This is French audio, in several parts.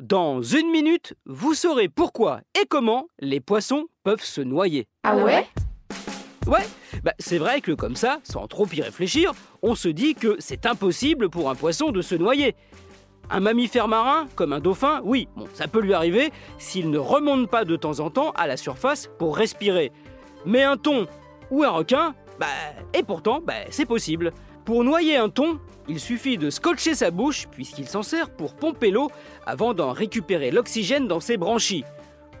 Dans une minute, vous saurez pourquoi et comment les poissons peuvent se noyer. Ah ouais? Ouais, bah c'est vrai que comme ça, sans trop y réfléchir, on se dit que c'est impossible pour un poisson de se noyer. Un mammifère marin, comme un dauphin, oui, bon, ça peut lui arriver s'il ne remonte pas de temps en temps à la surface pour respirer. Mais un thon ou un requin, bah, et pourtant, bah, c'est possible. Pour noyer un thon, il suffit de scotcher sa bouche puisqu'il s'en sert pour pomper l'eau avant d'en récupérer l'oxygène dans ses branchies.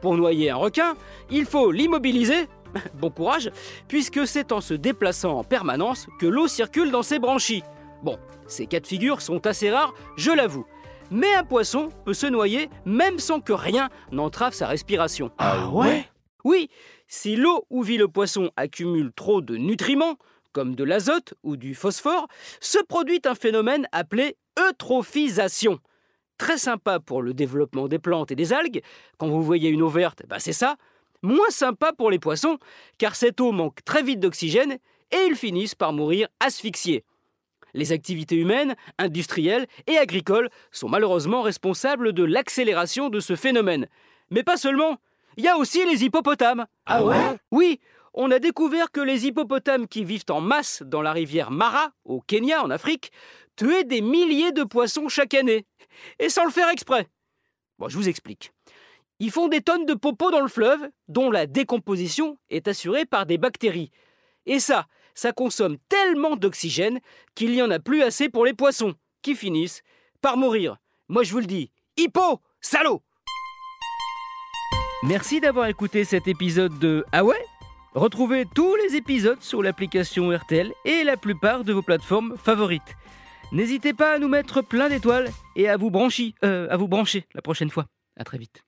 Pour noyer un requin, il faut l'immobiliser, bon courage, puisque c'est en se déplaçant en permanence que l'eau circule dans ses branchies. Bon, ces cas de figure sont assez rares, je l'avoue. Mais un poisson peut se noyer même sans que rien n'entrave sa respiration. Ah ouais? Oui, si l'eau où vit le poisson accumule trop de nutriments, comme de l'azote ou du phosphore, se produit un phénomène appelé eutrophisation. Très sympa pour le développement des plantes et des algues. Quand vous voyez une eau verte, bah c'est ça. Moins sympa pour les poissons, car cette eau manque très vite d'oxygène et ils finissent par mourir asphyxiés. Les activités humaines, industrielles et agricoles sont malheureusement responsables de l'accélération de ce phénomène. Mais pas seulement, il y a aussi les hippopotames. Ah ouais? Oui, on a découvert que les hippopotames qui vivent en masse dans la rivière Mara, au Kenya, en Afrique, tuaient des milliers de poissons chaque année. Et sans le faire exprès. Bon, je vous explique. Ils font des tonnes de popos dans le fleuve, dont la décomposition est assurée par des bactéries. Et ça, ça consomme tellement d'oxygène qu'il n'y en a plus assez pour les poissons, qui finissent par mourir. Moi je vous le dis, hippo, salaud Merci d'avoir écouté cet épisode de Ah ouais? Retrouvez tous les épisodes sur l'application RTL et la plupart de vos plateformes favorites. N'hésitez pas à nous mettre plein d'étoiles et à vous brancher, euh, à vous brancher la prochaine fois. À très vite.